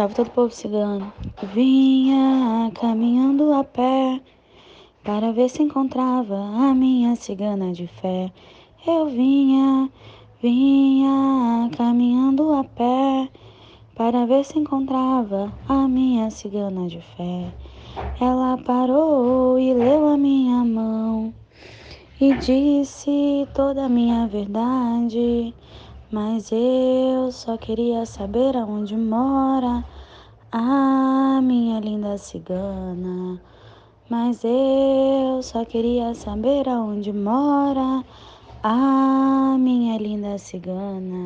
Salve todo povo cigano. Vinha caminhando a pé para ver se encontrava a minha cigana de fé. Eu vinha, vinha caminhando a pé para ver se encontrava a minha cigana de fé. Ela parou e leu a minha mão e disse toda a minha verdade. Mas eu só queria saber aonde mora a minha linda cigana. Mas eu só queria saber aonde mora a minha linda cigana.